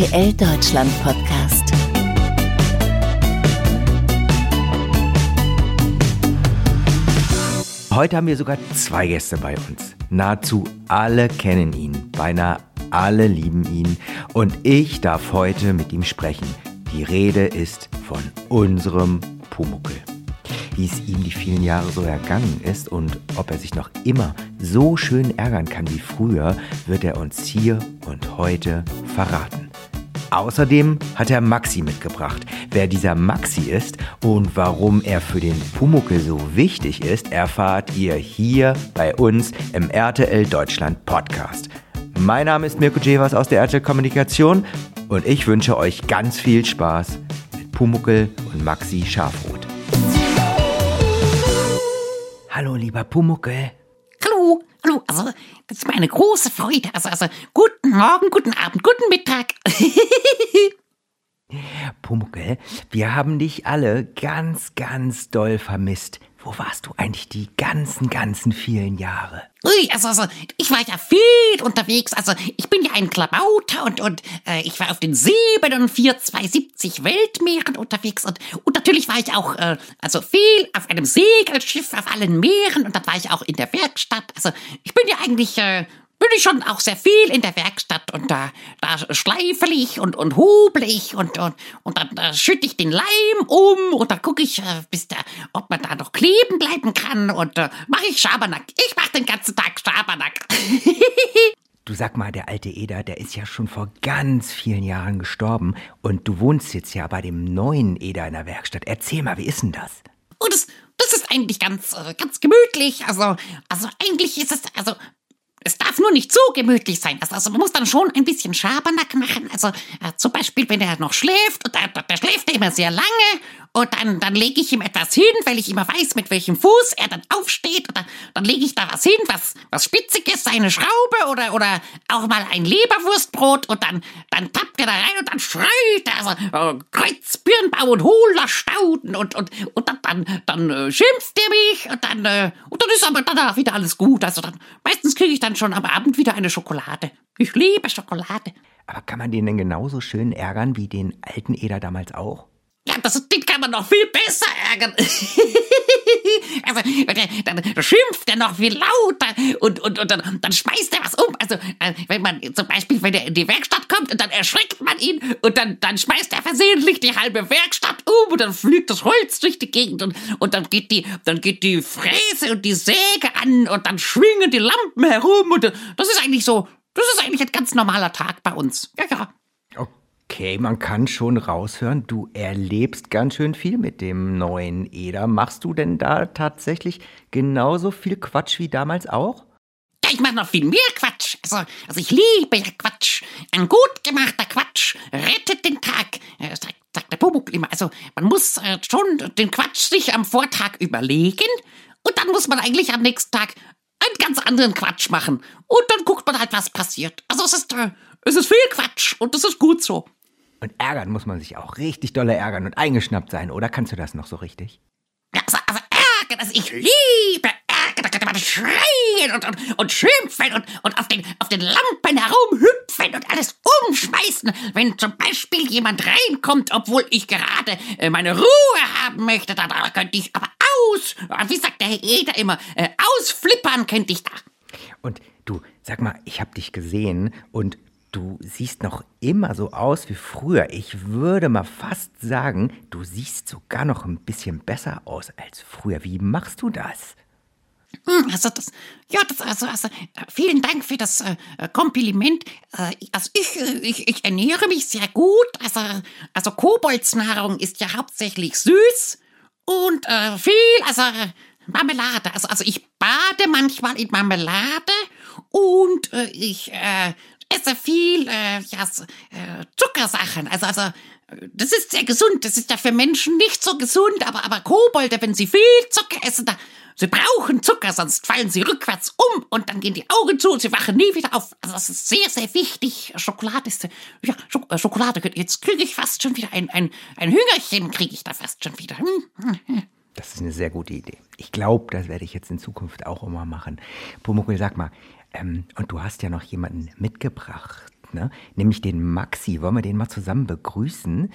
RTL Deutschland Podcast. Heute haben wir sogar zwei Gäste bei uns. Nahezu alle kennen ihn, beinahe alle lieben ihn und ich darf heute mit ihm sprechen. Die Rede ist von unserem Pumuckel. Wie es ihm die vielen Jahre so ergangen ist und ob er sich noch immer so schön ärgern kann wie früher, wird er uns hier und heute verraten. Außerdem hat er Maxi mitgebracht. Wer dieser Maxi ist und warum er für den Pumuckel so wichtig ist, erfahrt ihr hier bei uns im RTL Deutschland Podcast. Mein Name ist Mirko Jevers aus der RTL Kommunikation und ich wünsche euch ganz viel Spaß mit Pumuckel und Maxi Schafroth. Hallo, lieber Pumuckel. Hallo, hallo, also das ist meine große Freude. Also, also guten Morgen, guten Abend, guten Mittag. Pumuckel, wir haben dich alle ganz, ganz doll vermisst. Wo warst du eigentlich die ganzen, ganzen vielen Jahre? Ui, also, also ich war ja viel unterwegs. Also ich bin ja ein Klabauter und, und äh, ich war auf den 74270 Weltmeeren unterwegs und, und natürlich war ich auch äh, also viel auf einem Segelschiff auf allen Meeren und dann war ich auch in der Werkstatt. Also ich bin ja eigentlich äh, bin ich schon auch sehr viel in der Werkstatt und da, da schleifel ich und, und hubel ich und, und, und dann da schütte ich den Leim um und dann gucke ich, äh, bis der, ob man da noch kleben bleiben kann und äh, mache ich Schabernack. Ich mache den ganzen Tag Schabernack. Du sag mal, der alte Eder, der ist ja schon vor ganz vielen Jahren gestorben und du wohnst jetzt ja bei dem neuen Eder in der Werkstatt. Erzähl mal, wie ist denn das? Und oh, das, das ist eigentlich ganz, äh, ganz gemütlich. Also, also eigentlich ist es, also es darf nur nicht zu gemütlich sein. Also, also man muss dann schon ein bisschen Schabernack machen. Also äh, zum Beispiel, wenn er noch schläft, und der, der schläft er immer sehr lange, und dann, dann lege ich ihm etwas hin, weil ich immer weiß, mit welchem Fuß er dann aufsteht. Und dann, lege ich da was hin, was, was Spitziges, eine Schraube oder, oder auch mal ein Leberwurstbrot. Und dann, dann tappt er da rein und dann schreit er. Also, äh, Kreuz, und hohler Stauden. Und, und, und dann, dann, dann äh, schimpft er mich. Und dann, äh, und dann ist aber danach wieder alles gut. Also dann, meistens kriege ich dann schon am Abend wieder eine Schokolade. Ich liebe Schokolade. Aber kann man den denn genauso schön ärgern wie den alten Eder damals auch? Ja, das, den kann man noch viel besser ärgern. also, dann, schimpft er noch viel lauter und, und, und dann, dann schmeißt er was um. Also, äh, wenn man zum Beispiel, wenn er in die Werkstatt kommt und dann erschreckt man ihn und dann, dann schmeißt er versehentlich die halbe Werkstatt um und dann fliegt das Holz durch die Gegend und, und dann geht die, dann geht die Fräse und die Säge an und dann schwingen die Lampen herum und das ist eigentlich so, das ist eigentlich ein ganz normaler Tag bei uns. Ja, ja. Okay, man kann schon raushören, du erlebst ganz schön viel mit dem neuen Eder. Machst du denn da tatsächlich genauso viel Quatsch wie damals auch? Ja, ich mache noch viel mehr Quatsch. Also, also ich liebe ja Quatsch. Ein gut gemachter Quatsch rettet den Tag, äh, sagt, sagt der Pumuckl immer. Also man muss äh, schon den Quatsch sich am Vortag überlegen und dann muss man eigentlich am nächsten Tag einen ganz anderen Quatsch machen. Und dann guckt man halt, was passiert. Also es ist, äh, es ist viel Quatsch und das ist gut so. Und ärgern muss man sich auch richtig dolle ärgern und eingeschnappt sein, oder? Kannst du das noch so richtig? Also, also ärgern, also ich liebe ärgern, da könnte man schreien und, und, und schimpfen und, und auf, den, auf den Lampen herumhüpfen und alles umschmeißen, wenn zum Beispiel jemand reinkommt, obwohl ich gerade äh, meine Ruhe haben möchte, da, da könnte ich aber aus, wie sagt der Herr Eder immer, äh, ausflippern könnte ich da. Und du, sag mal, ich hab dich gesehen und Du siehst noch immer so aus wie früher. Ich würde mal fast sagen, du siehst sogar noch ein bisschen besser aus als früher. Wie machst du das? Hm, also das, ja, das, also, also vielen Dank für das äh, Kompliment. Äh, also ich, äh, ich, ich ernähre mich sehr gut. Also, also Koboldsnahrung ist ja hauptsächlich süß und äh, viel, also Marmelade. Also, also ich bade manchmal in Marmelade und äh, ich äh, esse viel äh, ja, äh, Zuckersachen. Also, also, das ist sehr gesund. Das ist ja für Menschen nicht so gesund, aber, aber Kobolde, wenn sie viel Zucker essen, da, sie brauchen Zucker, sonst fallen sie rückwärts um und dann gehen die Augen zu und sie wachen nie wieder auf. Also, das ist sehr, sehr wichtig. Schokolade ist, ja, Schok äh, Schokolade. Jetzt kriege ich fast schon wieder ein, ein, ein Hüngerchen, kriege ich da fast schon wieder. Hm, hm, hm. Das ist eine sehr gute Idee. Ich glaube, das werde ich jetzt in Zukunft auch immer machen. Pumuckl, sag mal, ähm, und du hast ja noch jemanden mitgebracht, ne? Nämlich den Maxi. Wollen wir den mal zusammen begrüßen?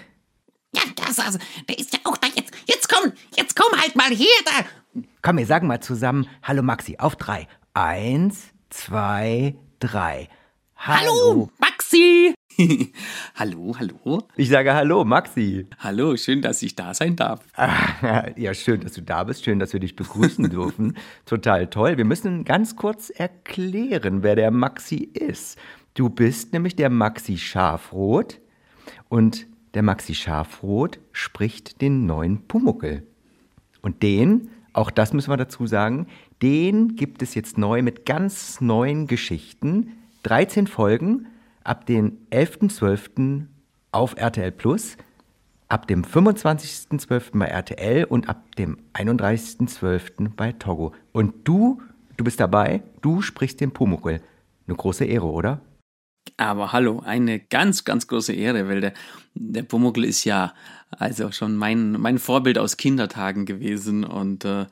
Ja, das also, der ist ja auch da jetzt. Jetzt komm, jetzt komm halt mal her da. Komm, wir sagen mal zusammen Hallo Maxi auf drei. Eins, zwei, drei. Hallo, Maxi. hallo, hallo. Ich sage Hallo, Maxi. Hallo, schön, dass ich da sein darf. ja, schön, dass du da bist. Schön, dass wir dich begrüßen dürfen. Total toll. Wir müssen ganz kurz erklären, wer der Maxi ist. Du bist nämlich der Maxi Schafrot und der Maxi Schafrot spricht den neuen Pumuckel. Und den, auch das müssen wir dazu sagen, den gibt es jetzt neu mit ganz neuen Geschichten. 13 Folgen ab dem 11.12. auf RTL Plus, ab dem 25.12. bei RTL und ab dem 31.12. bei Togo. Und du, du bist dabei, du sprichst den Pumuckl. Eine große Ehre, oder? Aber hallo, eine ganz, ganz große Ehre, weil der, der Pumuckl ist ja also schon mein, mein Vorbild aus Kindertagen gewesen und äh,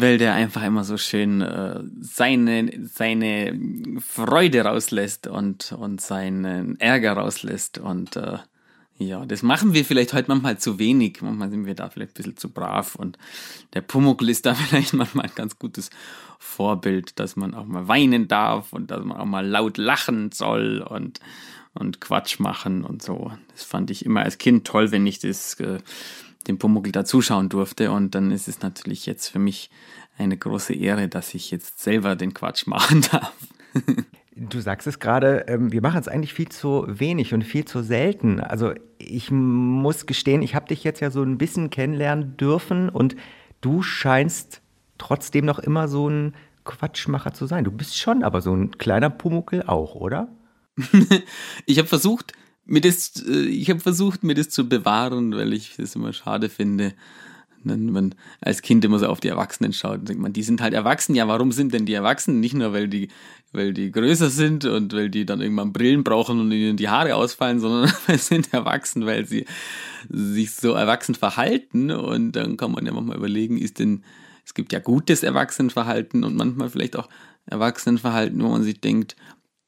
weil der einfach immer so schön äh, seine, seine Freude rauslässt und, und seinen Ärger rauslässt. Und äh, ja, das machen wir vielleicht heute manchmal zu wenig. Manchmal sind wir da vielleicht ein bisschen zu brav. Und der Pumuckl ist da vielleicht manchmal ein ganz gutes Vorbild, dass man auch mal weinen darf und dass man auch mal laut lachen soll und, und Quatsch machen und so. Das fand ich immer als Kind toll, wenn ich das. Äh, dem Pumuckl da zuschauen durfte. Und dann ist es natürlich jetzt für mich eine große Ehre, dass ich jetzt selber den Quatsch machen darf. Du sagst es gerade, ähm, wir machen es eigentlich viel zu wenig und viel zu selten. Also ich muss gestehen, ich habe dich jetzt ja so ein bisschen kennenlernen dürfen und du scheinst trotzdem noch immer so ein Quatschmacher zu sein. Du bist schon aber so ein kleiner Pumuckel auch, oder? ich habe versucht, mir das, äh, ich habe versucht, mir das zu bewahren, weil ich das immer schade finde, wenn man als Kind immer so auf die Erwachsenen schaut und denkt man, die sind halt erwachsen. Ja, warum sind denn die Erwachsenen? Nicht nur, weil die, weil die größer sind und weil die dann irgendwann Brillen brauchen und ihnen die Haare ausfallen, sondern weil sie sind erwachsen, weil sie sich so erwachsen verhalten. Und dann kann man ja manchmal überlegen, ist denn, es gibt ja gutes Erwachsenenverhalten und manchmal vielleicht auch Erwachsenenverhalten, wo man sich denkt,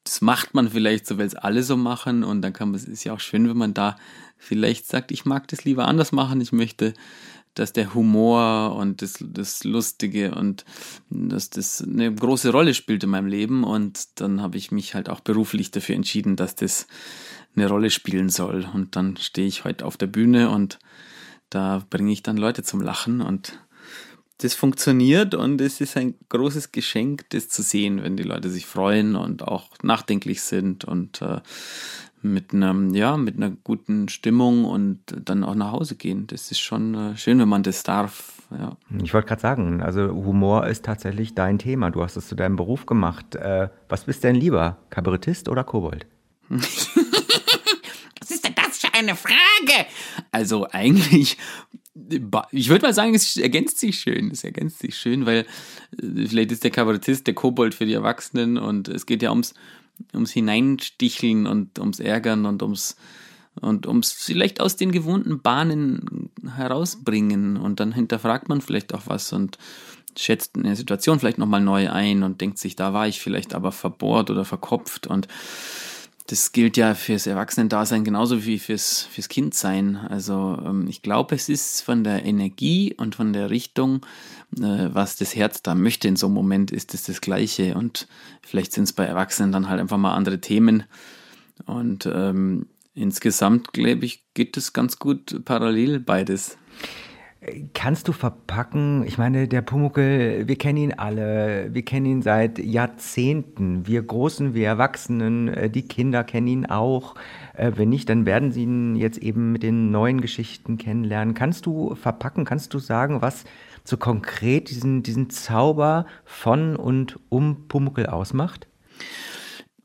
das macht man vielleicht so, weil es alle so machen und dann kann man, es ist ja auch schön, wenn man da vielleicht sagt, ich mag das lieber anders machen, ich möchte, dass der Humor und das, das Lustige und dass das eine große Rolle spielt in meinem Leben und dann habe ich mich halt auch beruflich dafür entschieden, dass das eine Rolle spielen soll. Und dann stehe ich heute auf der Bühne und da bringe ich dann Leute zum Lachen und das funktioniert und es ist ein großes Geschenk, das zu sehen, wenn die Leute sich freuen und auch nachdenklich sind und äh, mit einem, ja, mit einer guten Stimmung und dann auch nach Hause gehen. Das ist schon äh, schön, wenn man das darf. Ja. Ich wollte gerade sagen, also Humor ist tatsächlich dein Thema. Du hast es zu deinem Beruf gemacht. Äh, was bist denn lieber, Kabarettist oder Kobold? was ist denn das für eine Frage? Also eigentlich ich würde mal sagen, es ergänzt sich schön. Es ergänzt sich schön, weil äh, vielleicht ist der Kabarettist der Kobold für die Erwachsenen und es geht ja ums, ums Hineinsticheln und ums Ärgern und ums und ums vielleicht aus den gewohnten Bahnen herausbringen und dann hinterfragt man vielleicht auch was und schätzt eine Situation vielleicht nochmal neu ein und denkt sich, da war ich vielleicht aber verbohrt oder verkopft und das gilt ja fürs Erwachsenendasein genauso wie fürs, fürs Kindsein. Also ähm, ich glaube, es ist von der Energie und von der Richtung, äh, was das Herz da möchte in so einem Moment, ist es das Gleiche. Und vielleicht sind es bei Erwachsenen dann halt einfach mal andere Themen. Und ähm, insgesamt, glaube ich, geht es ganz gut parallel beides. Kannst du verpacken? Ich meine, der Pumuckel, wir kennen ihn alle, wir kennen ihn seit Jahrzehnten. Wir Großen, wir Erwachsenen, äh, die Kinder kennen ihn auch. Äh, wenn nicht, dann werden sie ihn jetzt eben mit den neuen Geschichten kennenlernen. Kannst du verpacken? Kannst du sagen, was so konkret diesen, diesen Zauber von und um Pumuckel ausmacht?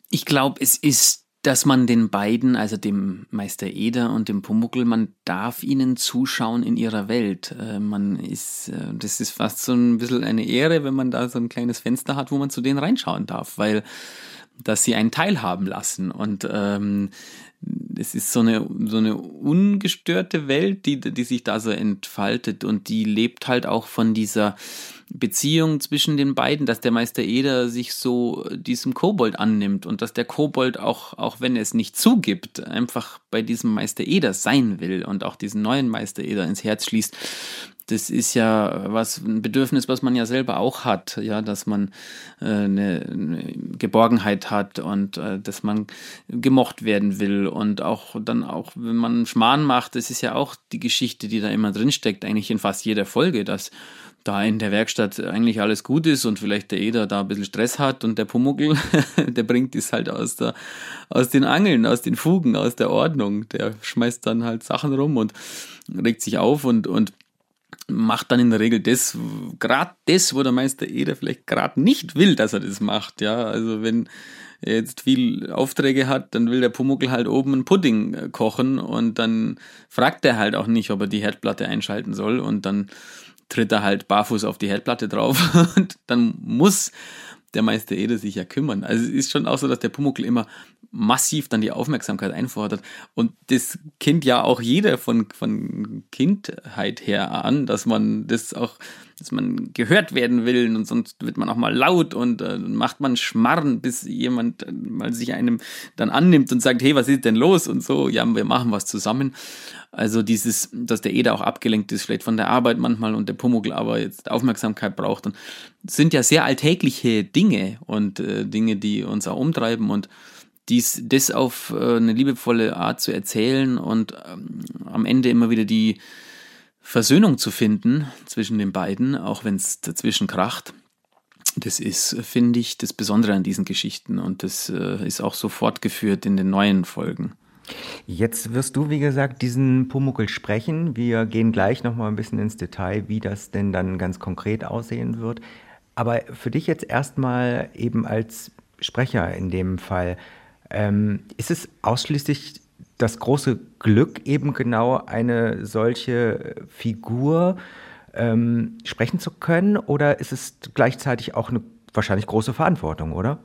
Ich glaube, es ist dass man den beiden, also dem Meister Eder und dem Pumuckel, man darf ihnen zuschauen in ihrer Welt. Äh, man ist, äh, das ist fast so ein bisschen eine Ehre, wenn man da so ein kleines Fenster hat, wo man zu denen reinschauen darf, weil dass sie einen teilhaben lassen und ähm, es ist so eine, so eine ungestörte Welt, die, die sich da so entfaltet und die lebt halt auch von dieser Beziehung zwischen den beiden, dass der Meister Eder sich so diesem Kobold annimmt und dass der Kobold auch, auch wenn er es nicht zugibt, einfach bei diesem Meister Eder sein will und auch diesen neuen Meister Eder ins Herz schließt. Das ist ja was ein Bedürfnis, was man ja selber auch hat, ja, dass man äh, eine, eine, Geborgenheit hat und äh, dass man gemocht werden will und auch dann auch, wenn man Schmarrn macht, das ist ja auch die Geschichte, die da immer drin steckt, eigentlich in fast jeder Folge, dass da in der Werkstatt eigentlich alles gut ist und vielleicht der Eder da ein bisschen Stress hat und der Pumuckel, der bringt es halt aus, der, aus den Angeln, aus den Fugen, aus der Ordnung. Der schmeißt dann halt Sachen rum und regt sich auf und, und macht dann in der Regel das, gerade das, wo der Meister Eder vielleicht gerade nicht will, dass er das macht. Ja, also wenn er jetzt viel Aufträge hat, dann will der Pumuckel halt oben einen Pudding kochen und dann fragt er halt auch nicht, ob er die Herdplatte einschalten soll und dann tritt er halt barfuß auf die Herdplatte drauf und dann muss der Meister Eder sich ja kümmern. Also es ist schon auch so, dass der Pumuckel immer massiv dann die Aufmerksamkeit einfordert. Und das kennt ja auch jeder von, von Kindheit her an, dass man das auch, dass man gehört werden will und sonst wird man auch mal laut und äh, macht man Schmarren, bis jemand mal sich einem dann annimmt und sagt, hey, was ist denn los? Und so, ja, wir machen was zusammen. Also dieses, dass der Eder auch abgelenkt ist, vielleicht von der Arbeit manchmal und der Pumuckl aber jetzt Aufmerksamkeit braucht. Und sind ja sehr alltägliche Dinge und äh, Dinge, die uns auch umtreiben und dies, das auf äh, eine liebevolle Art zu erzählen und ähm, am Ende immer wieder die Versöhnung zu finden zwischen den beiden, auch wenn es dazwischen kracht. Das ist, finde ich, das Besondere an diesen Geschichten und das äh, ist auch so fortgeführt in den neuen Folgen. Jetzt wirst du, wie gesagt, diesen Pumuckel sprechen. Wir gehen gleich nochmal ein bisschen ins Detail, wie das denn dann ganz konkret aussehen wird. Aber für dich jetzt erstmal eben als Sprecher in dem Fall, ähm, ist es ausschließlich das große Glück, eben genau eine solche Figur ähm, sprechen zu können? Oder ist es gleichzeitig auch eine wahrscheinlich große Verantwortung, oder?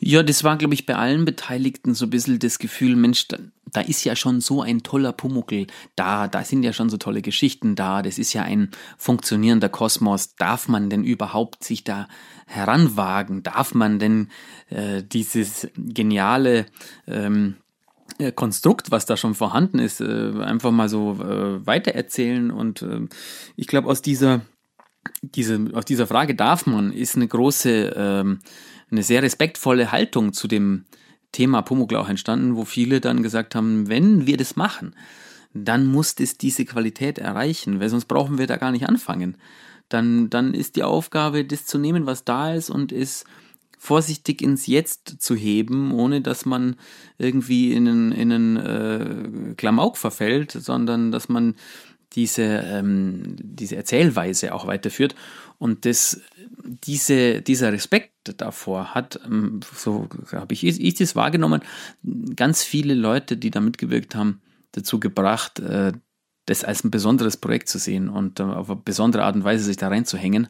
Ja, das war, glaube ich, bei allen Beteiligten so ein bisschen das Gefühl, Mensch, da, da ist ja schon so ein toller Pumuckel da, da sind ja schon so tolle Geschichten da, das ist ja ein funktionierender Kosmos. Darf man denn überhaupt sich da heranwagen? Darf man denn äh, dieses geniale ähm, äh, Konstrukt, was da schon vorhanden ist, äh, einfach mal so äh, weitererzählen? Und äh, ich glaube, aus dieser, diese, aus dieser Frage darf man, ist eine große, ähm, eine sehr respektvolle Haltung zu dem Thema Pumuckl entstanden, wo viele dann gesagt haben, wenn wir das machen, dann muss es diese Qualität erreichen, weil sonst brauchen wir da gar nicht anfangen. Dann, dann ist die Aufgabe, das zu nehmen, was da ist und es vorsichtig ins Jetzt zu heben, ohne dass man irgendwie in einen, in einen äh, Klamauk verfällt, sondern dass man diese, ähm, diese Erzählweise auch weiterführt. Und das, diese, dieser Respekt davor hat, ähm, so habe ich, ich das wahrgenommen, ganz viele Leute, die da mitgewirkt haben, dazu gebracht, äh, das als ein besonderes Projekt zu sehen und äh, auf eine besondere Art und Weise sich da reinzuhängen.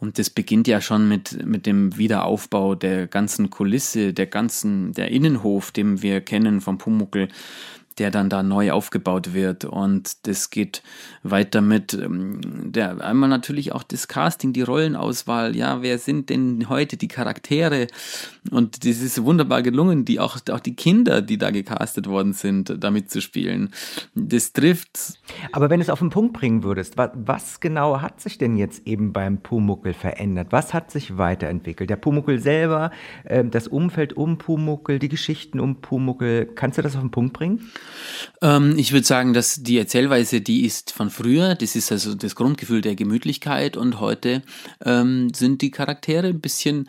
Und das beginnt ja schon mit, mit dem Wiederaufbau der ganzen Kulisse, der ganzen, der Innenhof, den wir kennen vom Pumuckel, der dann da neu aufgebaut wird. Und das geht weiter mit ähm, der einmal natürlich auch das Casting, die Rollenauswahl. Ja, wer sind denn heute die Charaktere? Und das ist wunderbar gelungen, die auch, auch die Kinder, die da gecastet worden sind, damit zu spielen. Das trifft. Aber wenn du es auf den Punkt bringen würdest, was, was genau hat sich denn jetzt eben beim Pumuckel verändert? Was hat sich weiterentwickelt? Der Pumuckel selber, äh, das Umfeld um Pumuckel, die Geschichten um Pumuckel. Kannst du das auf den Punkt bringen? Ähm, ich würde sagen, dass die Erzählweise, die ist von früher, das ist also das Grundgefühl der Gemütlichkeit. Und heute ähm, sind die Charaktere ein bisschen,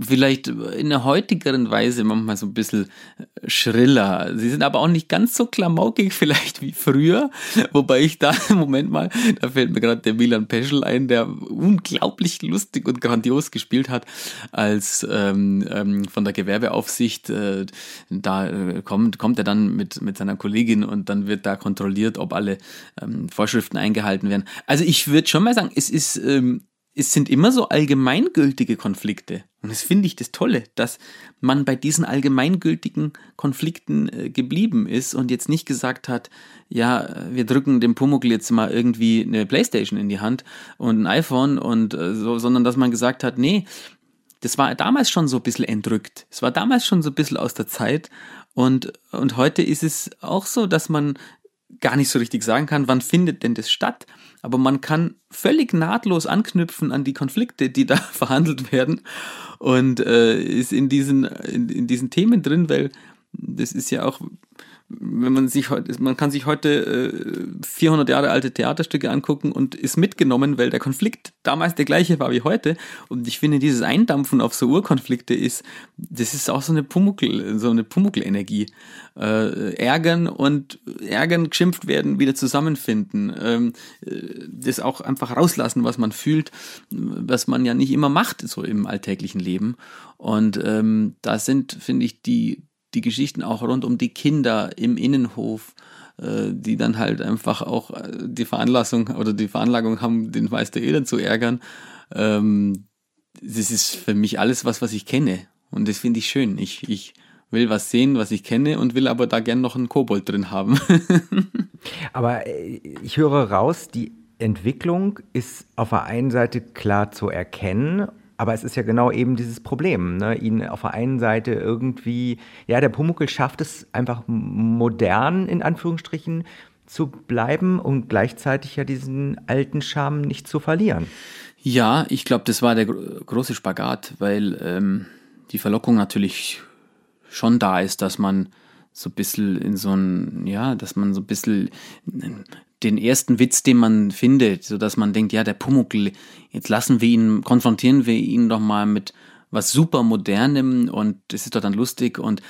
vielleicht in einer heutigeren Weise manchmal so ein bisschen schriller. Sie sind aber auch nicht ganz so klamaukig vielleicht wie früher, wobei ich da Moment mal, da fällt mir gerade der Milan Peschel ein, der unglaublich lustig und grandios gespielt hat, als ähm, ähm, von der Gewerbeaufsicht, äh, da äh, kommt, kommt er dann mit, mit seiner Kollegin und dann wird da kontrolliert, ob alle ähm, Vorschriften eingehalten werden. Also ich würde schon mal sagen, es ist ähm, es sind immer so allgemeingültige Konflikte. Und das finde ich das Tolle, dass man bei diesen allgemeingültigen Konflikten äh, geblieben ist und jetzt nicht gesagt hat, ja, wir drücken dem Pumuckl jetzt mal irgendwie eine Playstation in die Hand und ein iPhone und äh, so, sondern dass man gesagt hat, nee, das war damals schon so ein bisschen entrückt. Es war damals schon so ein bisschen aus der Zeit und, und heute ist es auch so, dass man gar nicht so richtig sagen kann, wann findet denn das statt. Aber man kann völlig nahtlos anknüpfen an die Konflikte, die da verhandelt werden und äh, ist in diesen, in, in diesen Themen drin, weil das ist ja auch wenn man sich heute, man kann sich heute äh, 400 Jahre alte Theaterstücke angucken und ist mitgenommen, weil der Konflikt damals der gleiche war wie heute. Und ich finde, dieses Eindampfen auf so Urkonflikte ist, das ist auch so eine Pumuckel, so eine Pumuckelenergie. Äh, ärgern und ärgern, geschimpft werden, wieder zusammenfinden. Ähm, äh, das auch einfach rauslassen, was man fühlt, was man ja nicht immer macht, so im alltäglichen Leben. Und ähm, da sind, finde ich, die, die Geschichten auch rund um die Kinder im Innenhof, äh, die dann halt einfach auch äh, die Veranlassung oder die Veranlagung haben, den Meister Elend zu ärgern. Ähm, das ist für mich alles was, was ich kenne. Und das finde ich schön. Ich, ich will was sehen, was ich kenne und will aber da gern noch einen Kobold drin haben. aber äh, ich höre raus, die Entwicklung ist auf der einen Seite klar zu erkennen aber es ist ja genau eben dieses Problem, ne? ihn auf der einen Seite irgendwie, ja, der Pumuckel schafft es einfach modern in Anführungsstrichen zu bleiben und gleichzeitig ja diesen alten Charme nicht zu verlieren. Ja, ich glaube, das war der große Spagat, weil ähm, die Verlockung natürlich schon da ist, dass man so ein bisschen in so ein, ja, dass man so ein bisschen den ersten Witz, den man findet, so dass man denkt, ja, der Pumuckl, jetzt lassen wir ihn, konfrontieren wir ihn doch mal mit was super modernem und das ist doch dann lustig und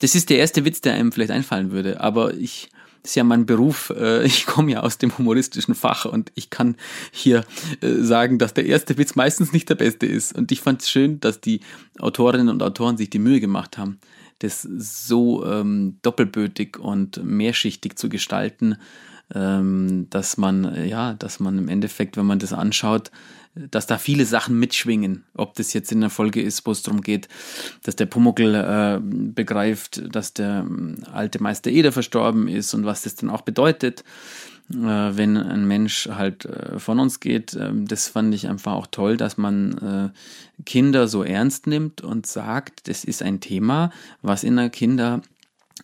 das ist der erste Witz, der einem vielleicht einfallen würde, aber ich, das ist ja mein Beruf, äh, ich komme ja aus dem humoristischen Fach und ich kann hier äh, sagen, dass der erste Witz meistens nicht der beste ist und ich fand es schön, dass die Autorinnen und Autoren sich die Mühe gemacht haben, das so ähm, doppelbötig und mehrschichtig zu gestalten, ähm, dass man, ja, dass man im Endeffekt, wenn man das anschaut, dass da viele Sachen mitschwingen. Ob das jetzt in der Folge ist, wo es darum geht, dass der Pumuckl äh, begreift, dass der äh, alte Meister Eder verstorben ist und was das dann auch bedeutet, äh, wenn ein Mensch halt äh, von uns geht. Ähm, das fand ich einfach auch toll, dass man äh, Kinder so ernst nimmt und sagt, das ist ein Thema, was in der Kinder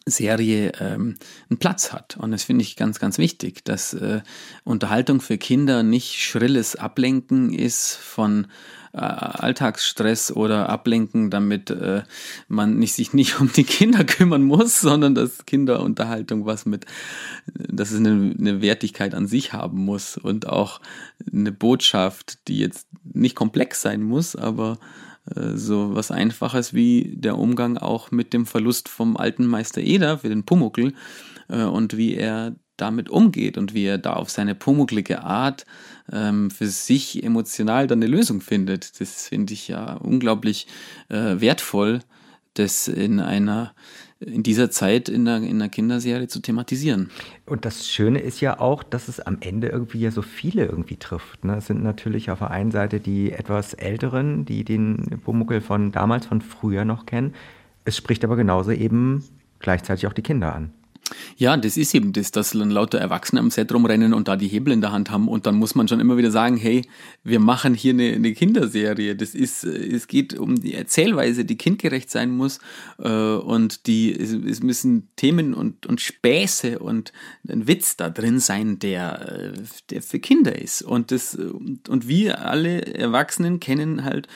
Serie ähm, einen Platz hat. Und das finde ich ganz, ganz wichtig, dass äh, Unterhaltung für Kinder nicht schrilles Ablenken ist von äh, Alltagsstress oder Ablenken, damit äh, man nicht, sich nicht um die Kinder kümmern muss, sondern dass Kinderunterhaltung was mit, dass es eine, eine Wertigkeit an sich haben muss und auch eine Botschaft, die jetzt nicht komplex sein muss, aber äh, so was Einfaches wie der Umgang auch mit dem Verlust vom alten Meister Eder für den Pumuckel äh, und wie er damit umgeht und wie er da auf seine pumucklige Art ähm, für sich emotional dann eine Lösung findet. Das finde ich ja unglaublich äh, wertvoll, das in einer in dieser Zeit in der, in der Kinderserie zu thematisieren. Und das Schöne ist ja auch, dass es am Ende irgendwie ja so viele irgendwie trifft. Ne? Es sind natürlich auf der einen Seite die etwas Älteren, die den Pumuckel von damals, von früher noch kennen. Es spricht aber genauso eben gleichzeitig auch die Kinder an. Ja, das ist eben das, dass dann lauter Erwachsene am Set rumrennen und da die Hebel in der Hand haben und dann muss man schon immer wieder sagen, hey, wir machen hier eine, eine Kinderserie. Das ist, es geht um die Erzählweise, die kindgerecht sein muss äh, und die, es, es, müssen Themen und, und Späße und ein Witz da drin sein, der, äh, der für Kinder ist. Und das, und wir alle Erwachsenen kennen halt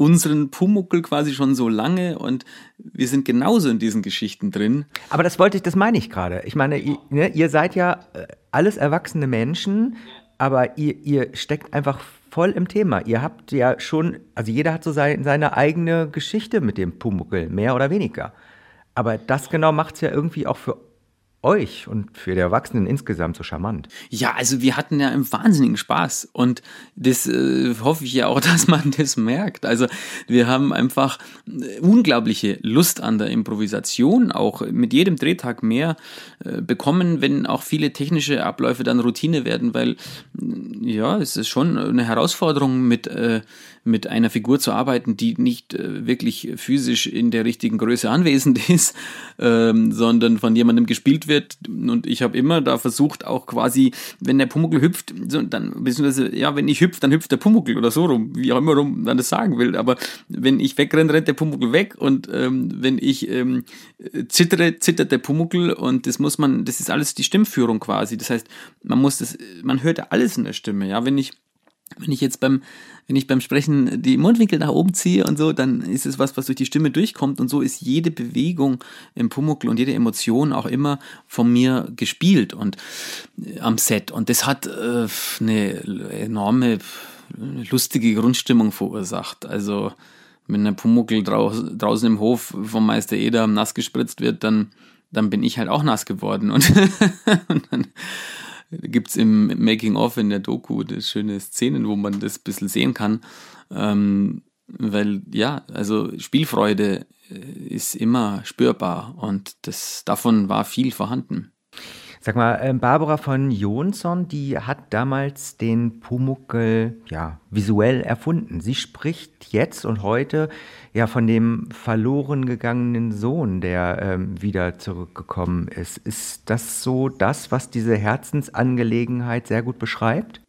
unseren Pumuckel quasi schon so lange und wir sind genauso in diesen Geschichten drin. Aber das wollte ich, das meine ich gerade. Ich meine, ihr, ne, ihr seid ja äh, alles erwachsene Menschen, aber ihr, ihr steckt einfach voll im Thema. Ihr habt ja schon, also jeder hat so sein, seine eigene Geschichte mit dem Pumuckel, mehr oder weniger. Aber das genau macht es ja irgendwie auch für euch und für die Erwachsenen insgesamt so charmant? Ja, also wir hatten ja einen wahnsinnigen Spaß und das äh, hoffe ich ja auch, dass man das merkt. Also wir haben einfach äh, unglaubliche Lust an der Improvisation, auch mit jedem Drehtag mehr äh, bekommen, wenn auch viele technische Abläufe dann Routine werden, weil ja, es ist schon eine Herausforderung mit äh, mit einer Figur zu arbeiten, die nicht äh, wirklich physisch in der richtigen Größe anwesend ist, ähm, sondern von jemandem gespielt wird. Und ich habe immer da versucht, auch quasi, wenn der Pumuckl hüpft, so, dann, beziehungsweise, ja, wenn ich hüpfe, dann hüpft der Pumuckl oder so rum, wie auch immer rum man das sagen will. Aber wenn ich wegrenne, rennt der Pumuckl weg und ähm, wenn ich ähm, zittere, zittert der Pumuckl und das muss man, das ist alles die Stimmführung quasi. Das heißt, man muss das, man hört alles in der Stimme, ja, wenn ich wenn ich jetzt beim, wenn ich beim Sprechen die Mundwinkel nach oben ziehe und so, dann ist es was, was durch die Stimme durchkommt und so ist jede Bewegung im Pumuckl und jede Emotion auch immer von mir gespielt und äh, am Set und das hat äh, eine enorme lustige Grundstimmung verursacht. Also wenn der Pumuckl draus, draußen im Hof vom Meister Eder nass gespritzt wird, dann dann bin ich halt auch nass geworden und, und dann gibt es im Making-of in der Doku schöne Szenen, wo man das ein bisschen sehen kann. Ähm, weil ja, also Spielfreude äh, ist immer spürbar und das, davon war viel vorhanden. Sag mal, ähm, Barbara von Jonsson, die hat damals den Pumuckel ja visuell erfunden. Sie spricht jetzt und heute ja von dem verloren gegangenen Sohn, der ähm, wieder zurückgekommen ist. Ist das so das, was diese Herzensangelegenheit sehr gut beschreibt?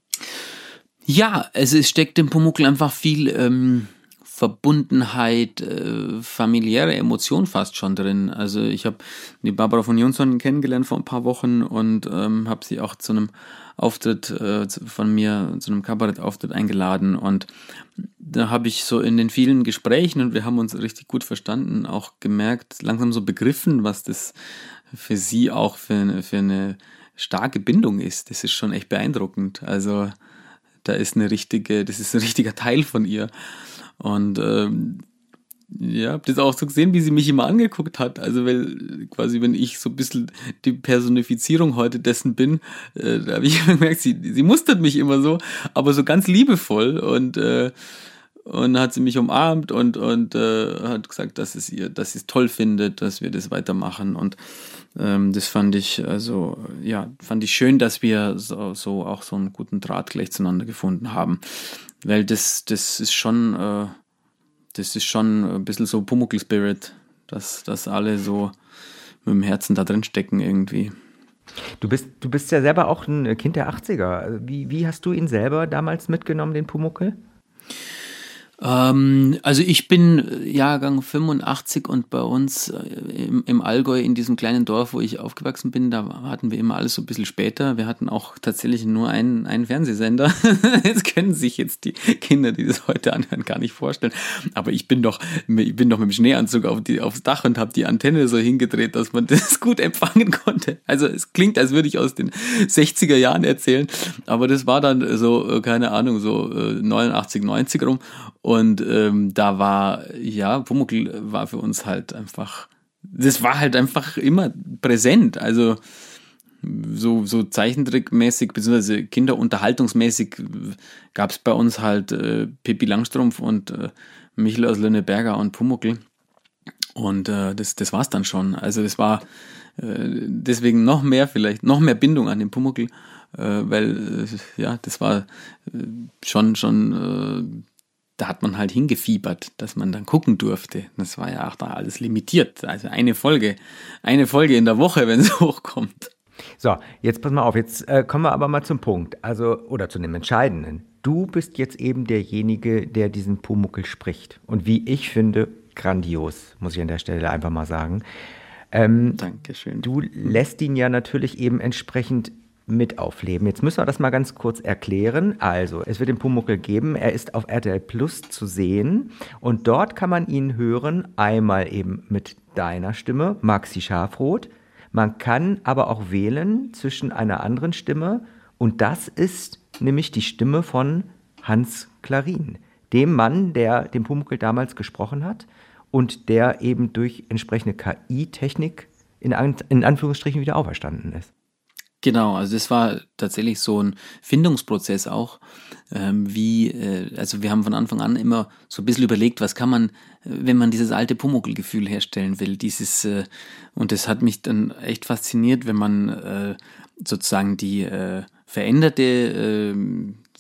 Ja, es steckt im Pumuckel einfach viel ähm, Verbundenheit, äh, familiäre Emotion fast schon drin. Also ich habe die Barbara von Jonsson kennengelernt vor ein paar Wochen und ähm, habe sie auch zu einem Auftritt äh, von mir, zu einem Kabarettauftritt eingeladen und da habe ich so in den vielen Gesprächen und wir haben uns richtig gut verstanden, auch gemerkt, langsam so begriffen, was das für sie auch für eine, für eine starke Bindung ist. Das ist schon echt beeindruckend. Also da ist eine richtige, das ist ein richtiger Teil von ihr. Und ähm, ja, hab das auch so gesehen, wie sie mich immer angeguckt hat. Also, weil quasi, wenn ich so ein bisschen die Personifizierung heute dessen bin, äh, da habe ich gemerkt, sie, sie mustert mich immer so, aber so ganz liebevoll und äh, und hat sie mich umarmt und und äh, hat gesagt, dass es ihr, dass sie es toll findet, dass wir das weitermachen und ähm, das fand ich also ja fand ich schön, dass wir so, so auch so einen guten Draht gleich zueinander gefunden haben weil das, das ist schon, äh, das ist schon ein bisschen so Pumuckl-Spirit, dass, dass alle so mit dem Herzen da drin stecken irgendwie. Du bist, du bist ja selber auch ein Kind der 80er. Wie, wie hast du ihn selber damals mitgenommen, den Pumuckl? Ähm, also ich bin Jahrgang 85 und bei uns äh, im, im, Allgäu in diesem kleinen Dorf, wo ich aufgewachsen bin, da hatten wir immer alles so ein bisschen später. Wir hatten auch tatsächlich nur einen, einen Fernsehsender. Jetzt können sich jetzt die Kinder, die das heute anhören, gar nicht vorstellen. Aber ich bin doch, ich bin doch mit dem Schneeanzug auf die, aufs Dach und habe die Antenne so hingedreht, dass man das gut empfangen konnte. Also es klingt, als würde ich aus den 60er Jahren erzählen, aber das war dann so, äh, keine Ahnung, so 89, äh, 90 rum. Und ähm, da war, ja, Pumuckl war für uns halt einfach, das war halt einfach immer präsent. Also so, so Zeichentrickmäßig, beziehungsweise kinderunterhaltungsmäßig gab es bei uns halt äh, Pippi Langstrumpf und äh, Michel aus Lönneberger und Pumuckl. Und äh, das, das war es dann schon. Also das war äh, deswegen noch mehr vielleicht, noch mehr Bindung an den Pumuckl, äh, weil äh, ja, das war äh, schon, schon äh, da hat man halt hingefiebert, dass man dann gucken durfte. Das war ja auch da alles limitiert. Also eine Folge, eine Folge in der Woche, wenn es hochkommt. So, jetzt pass mal auf, jetzt äh, kommen wir aber mal zum Punkt, also oder zu dem Entscheidenden. Du bist jetzt eben derjenige, der diesen Pumuckel spricht. Und wie ich finde, grandios, muss ich an der Stelle einfach mal sagen. Ähm, Dankeschön. Du lässt ihn ja natürlich eben entsprechend mit aufleben. Jetzt müssen wir das mal ganz kurz erklären. Also, es wird den Pumuckel geben. Er ist auf RTL Plus zu sehen und dort kann man ihn hören, einmal eben mit deiner Stimme, Maxi Schafroth. Man kann aber auch wählen zwischen einer anderen Stimme und das ist nämlich die Stimme von Hans Klarin, dem Mann, der den Pumuckel damals gesprochen hat und der eben durch entsprechende KI-Technik in, in Anführungsstrichen wieder auferstanden ist. Genau, also das war tatsächlich so ein Findungsprozess auch, ähm, wie, äh, also wir haben von Anfang an immer so ein bisschen überlegt, was kann man, wenn man dieses alte Pumuckl-Gefühl herstellen will, dieses, äh, und das hat mich dann echt fasziniert, wenn man äh, sozusagen die äh, veränderte, äh,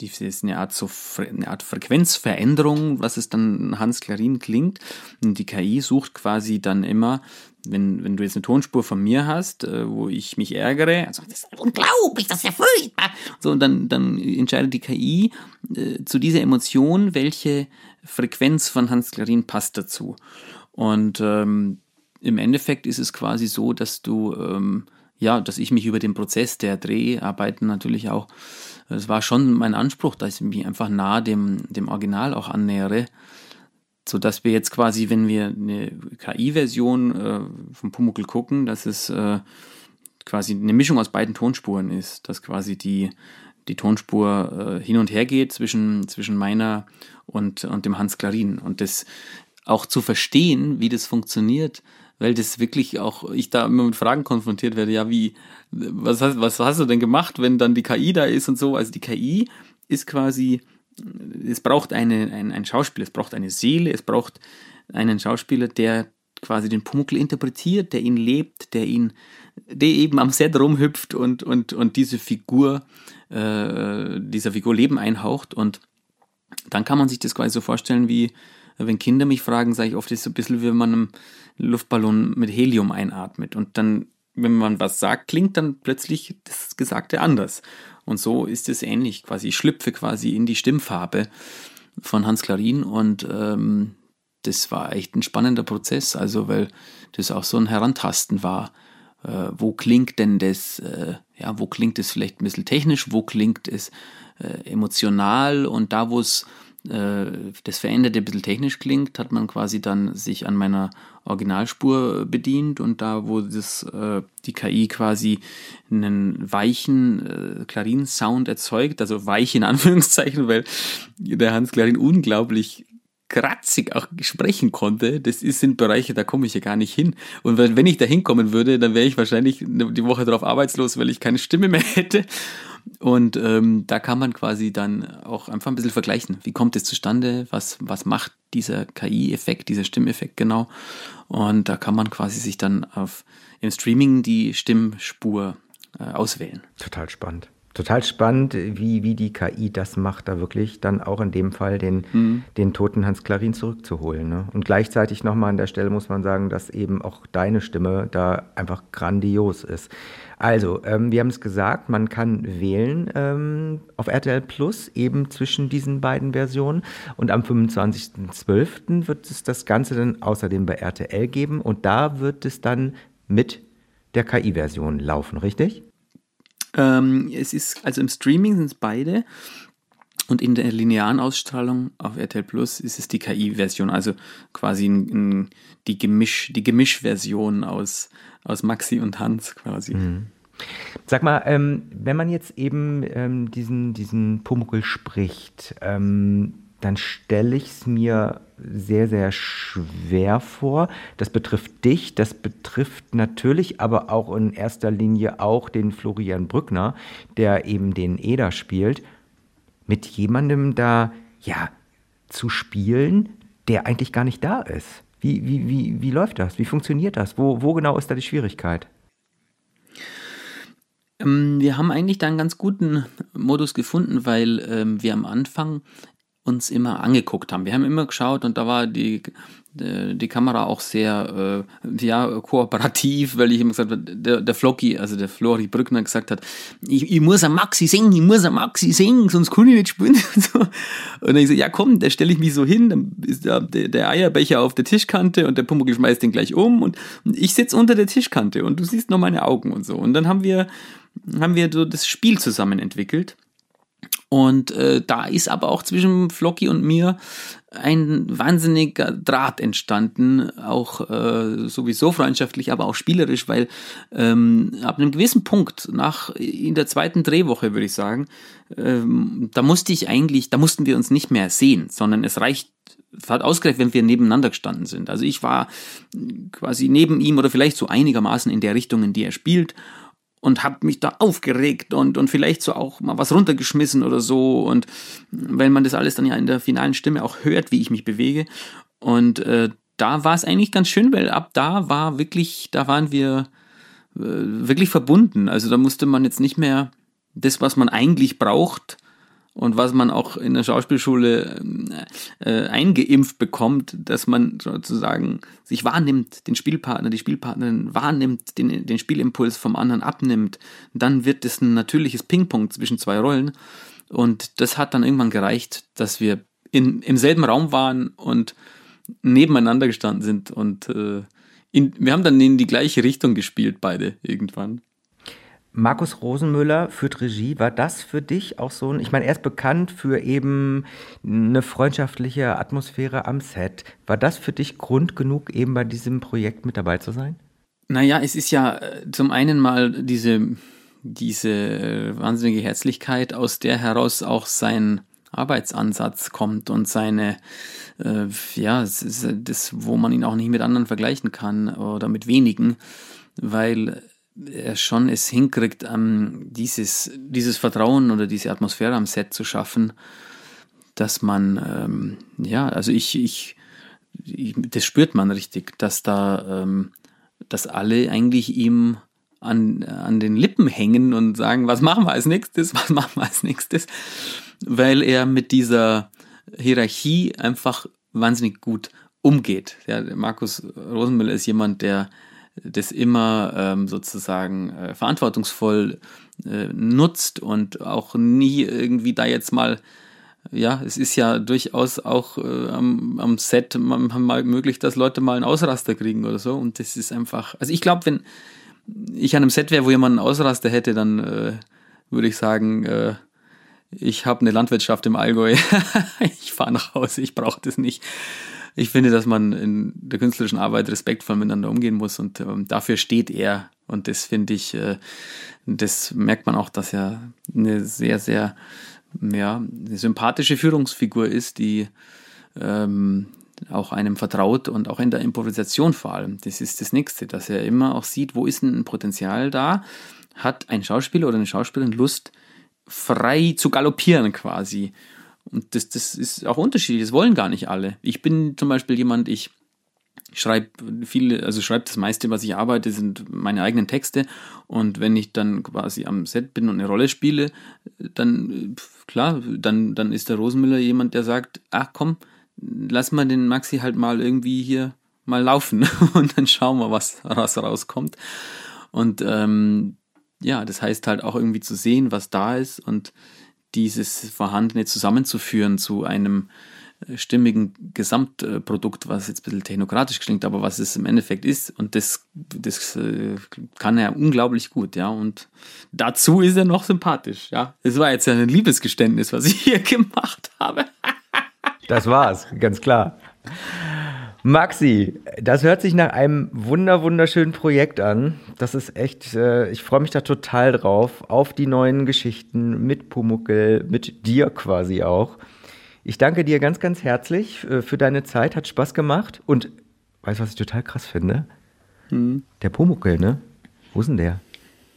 die ist eine Art, so, eine Art Frequenzveränderung, was es dann Hans Klarin klingt. Und die KI sucht quasi dann immer wenn, wenn du jetzt eine Tonspur von mir hast, äh, wo ich mich ärgere, also das ist unglaublich, das ist ja furchtbar. So, und dann, dann entscheidet die KI äh, zu dieser Emotion, welche Frequenz von Hans Klarin passt dazu. Und ähm, im Endeffekt ist es quasi so, dass du, ähm, ja, dass ich mich über den Prozess der Dreharbeiten natürlich auch, es war schon mein Anspruch, dass ich mich einfach nah dem, dem Original auch annähere so dass wir jetzt quasi, wenn wir eine KI-Version äh, vom Pumuckl gucken, dass es äh, quasi eine Mischung aus beiden Tonspuren ist, dass quasi die, die Tonspur äh, hin und her geht zwischen, zwischen meiner und, und dem Hans Klarin. Und das auch zu verstehen, wie das funktioniert, weil das wirklich auch, ich da immer mit Fragen konfrontiert werde, ja, wie, was hast, was hast du denn gemacht, wenn dann die KI da ist und so? Also die KI ist quasi es braucht eine, ein, ein Schauspieler, es braucht eine Seele, es braucht einen Schauspieler, der quasi den Pumuckl interpretiert, der ihn lebt, der ihn, der eben am Set rumhüpft und, und, und diese Figur, äh, dieser Figur Leben einhaucht. Und dann kann man sich das quasi so vorstellen, wie wenn Kinder mich fragen, sage ich oft, das ist so ein bisschen wie wenn man einen Luftballon mit Helium einatmet. Und dann, wenn man was sagt, klingt dann plötzlich das Gesagte anders. Und so ist es ähnlich quasi. Ich schlüpfe quasi in die Stimmfarbe von Hans Klarin und ähm, das war echt ein spannender Prozess, also weil das auch so ein Herantasten war. Äh, wo klingt denn das, äh, ja, wo klingt es vielleicht ein bisschen technisch, wo klingt es äh, emotional und da, wo es das Veränderte ein bisschen technisch klingt, hat man quasi dann sich an meiner Originalspur bedient und da, wo das, äh, die KI quasi einen weichen äh, Klarin-Sound erzeugt, also weich in Anführungszeichen, weil der Hans Klarin unglaublich kratzig auch sprechen konnte, das sind Bereiche, da komme ich ja gar nicht hin. Und wenn ich da hinkommen würde, dann wäre ich wahrscheinlich die Woche darauf arbeitslos, weil ich keine Stimme mehr hätte. Und ähm, da kann man quasi dann auch einfach ein bisschen vergleichen. Wie kommt es zustande? Was, was macht dieser KI-Effekt, dieser Stimmeffekt genau? Und da kann man quasi sich dann auf im Streaming die Stimmspur äh, auswählen. Total spannend total spannend, wie, wie die KI das macht, da wirklich dann auch in dem Fall den, mhm. den toten Hans Klarin zurückzuholen. Ne? Und gleichzeitig nochmal an der Stelle muss man sagen, dass eben auch deine Stimme da einfach grandios ist. Also, ähm, wir haben es gesagt, man kann wählen ähm, auf RTL Plus eben zwischen diesen beiden Versionen. Und am 25.12. wird es das Ganze dann außerdem bei RTL geben. Und da wird es dann mit der KI-Version laufen, richtig? Ähm, es ist, also im Streaming sind es beide. Und in der linearen Ausstrahlung auf RTL Plus ist es die KI-Version, also quasi ein, ein, die Gemisch, die Gemischversion aus, aus Maxi und Hans quasi. Mhm. Sag mal, ähm, wenn man jetzt eben ähm, diesen, diesen Pumuckl spricht, ähm, dann stelle ich es mir sehr, sehr schwer vor. Das betrifft dich, das betrifft natürlich aber auch in erster Linie auch den Florian Brückner, der eben den Eder spielt, mit jemandem da, ja, zu spielen, der eigentlich gar nicht da ist. Wie, wie, wie, wie läuft das? Wie funktioniert das? Wo, wo genau ist da die Schwierigkeit? Ähm, wir haben eigentlich da einen ganz guten Modus gefunden, weil ähm, wir am Anfang uns immer angeguckt haben. Wir haben immer geschaut und da war die, die, Kamera auch sehr äh, ja, kooperativ, weil ich immer gesagt habe, der, der Flocky, also der Flori Brückner gesagt hat, ich, ich muss am Maxi singen, ich muss am Maxi singen, sonst kann ich nicht spielen. Und, so. und dann ich so, ja komm, da stelle ich mich so hin, dann ist der, der Eierbecher auf der Tischkante und der Pumuckl schmeißt den gleich um und ich sitze unter der Tischkante und du siehst nur meine Augen und so. Und dann haben wir, haben wir so das Spiel zusammen entwickelt. Und äh, da ist aber auch zwischen Flocky und mir ein wahnsinniger Draht entstanden, auch äh, sowieso freundschaftlich, aber auch spielerisch, weil ähm, ab einem gewissen Punkt, nach in der zweiten Drehwoche würde ich sagen, ähm, da musste ich eigentlich, da mussten wir uns nicht mehr sehen, sondern es reicht hat ausgerechnet, wenn wir nebeneinander gestanden sind. Also ich war quasi neben ihm oder vielleicht so einigermaßen in der Richtung, in die er spielt und habe mich da aufgeregt und, und vielleicht so auch mal was runtergeschmissen oder so. Und wenn man das alles dann ja in der finalen Stimme auch hört, wie ich mich bewege. Und äh, da war es eigentlich ganz schön, weil ab da war wirklich, da waren wir äh, wirklich verbunden. Also da musste man jetzt nicht mehr das, was man eigentlich braucht, und was man auch in der Schauspielschule äh, eingeimpft bekommt, dass man sozusagen sich wahrnimmt, den Spielpartner, die Spielpartnerin wahrnimmt, den, den Spielimpuls vom anderen abnimmt, dann wird es ein natürliches Ping-Pong zwischen zwei Rollen. Und das hat dann irgendwann gereicht, dass wir in, im selben Raum waren und nebeneinander gestanden sind und äh, in, wir haben dann in die gleiche Richtung gespielt, beide irgendwann. Markus Rosenmüller führt Regie. War das für dich auch so ein, ich meine, er ist bekannt für eben eine freundschaftliche Atmosphäre am Set. War das für dich Grund genug, eben bei diesem Projekt mit dabei zu sein? Naja, es ist ja äh, zum einen mal diese, diese wahnsinnige Herzlichkeit, aus der heraus auch sein Arbeitsansatz kommt und seine, äh, ja, das, wo man ihn auch nicht mit anderen vergleichen kann oder mit wenigen, weil er schon es hinkriegt, ähm, dieses, dieses Vertrauen oder diese Atmosphäre am Set zu schaffen, dass man, ähm, ja, also ich, ich, ich, das spürt man richtig, dass da, ähm, dass alle eigentlich ihm an, an den Lippen hängen und sagen, was machen wir als nächstes, was machen wir als nächstes, weil er mit dieser Hierarchie einfach wahnsinnig gut umgeht. Ja, Markus Rosenmüller ist jemand, der das immer ähm, sozusagen äh, verantwortungsvoll äh, nutzt und auch nie irgendwie da jetzt mal, ja, es ist ja durchaus auch äh, am, am Set mal möglich, dass Leute mal einen Ausraster kriegen oder so. Und das ist einfach, also ich glaube, wenn ich an einem Set wäre, wo jemand einen Ausraster hätte, dann äh, würde ich sagen, äh, ich habe eine Landwirtschaft im Allgäu, ich fahre nach Hause, ich brauche das nicht ich finde, dass man in der künstlerischen Arbeit respektvoll miteinander umgehen muss und ähm, dafür steht er. Und das finde ich, äh, das merkt man auch, dass er eine sehr, sehr ja, eine sympathische Führungsfigur ist, die ähm, auch einem vertraut und auch in der Improvisation vor allem. Das ist das Nächste, dass er immer auch sieht, wo ist ein Potenzial da, hat ein Schauspieler oder eine Schauspielerin Lust, frei zu galoppieren quasi und das, das ist auch unterschiedlich, das wollen gar nicht alle. Ich bin zum Beispiel jemand, ich schreibe viele, also schreibe das meiste, was ich arbeite, sind meine eigenen Texte. Und wenn ich dann quasi am Set bin und eine Rolle spiele, dann, klar, dann, dann ist der Rosenmüller jemand, der sagt, ach komm, lass mal den Maxi halt mal irgendwie hier mal laufen und dann schauen wir, was, was rauskommt. Und ähm, ja, das heißt halt auch irgendwie zu sehen, was da ist und dieses Vorhandene zusammenzuführen zu einem äh, stimmigen Gesamtprodukt, was jetzt ein bisschen technokratisch klingt, aber was es im Endeffekt ist. Und das, das äh, kann er unglaublich gut, ja. Und dazu ist er noch sympathisch, ja. Es war jetzt ein Liebesgeständnis, was ich hier gemacht habe. das war's, ganz klar. Maxi, das hört sich nach einem wunder wunderschönen Projekt an. Das ist echt, äh, ich freue mich da total drauf, auf die neuen Geschichten mit Pumuckel, mit dir quasi auch. Ich danke dir ganz, ganz herzlich äh, für deine Zeit, hat Spaß gemacht und weißt du, was ich total krass finde? Hm. Der Pumuckel, ne? Wo ist denn der?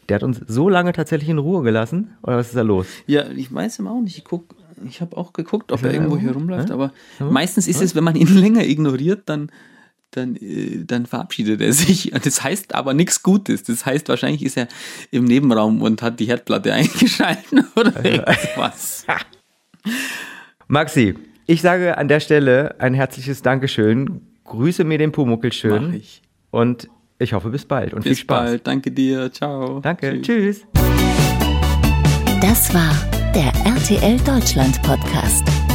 Der hat uns so lange tatsächlich in Ruhe gelassen, oder was ist da los? Ja, ich weiß immer auch nicht. Ich gucke ich habe auch geguckt, ob er irgendwo hier rumläuft, aber ja? meistens ist ja? es, wenn man ihn länger ignoriert, dann, dann, äh, dann verabschiedet er sich. Das heißt aber nichts Gutes. Das heißt, wahrscheinlich ist er im Nebenraum und hat die Herdplatte eingeschalten oder irgendwas. Maxi, ich sage an der Stelle ein herzliches Dankeschön. Grüße mir den Pumuckel schön. Mach ich. Und ich hoffe, bis bald und bis viel Spaß. Bis bald. Danke dir. Ciao. Danke. Tschüss. Tschüss. Das war der RTL Deutschland Podcast.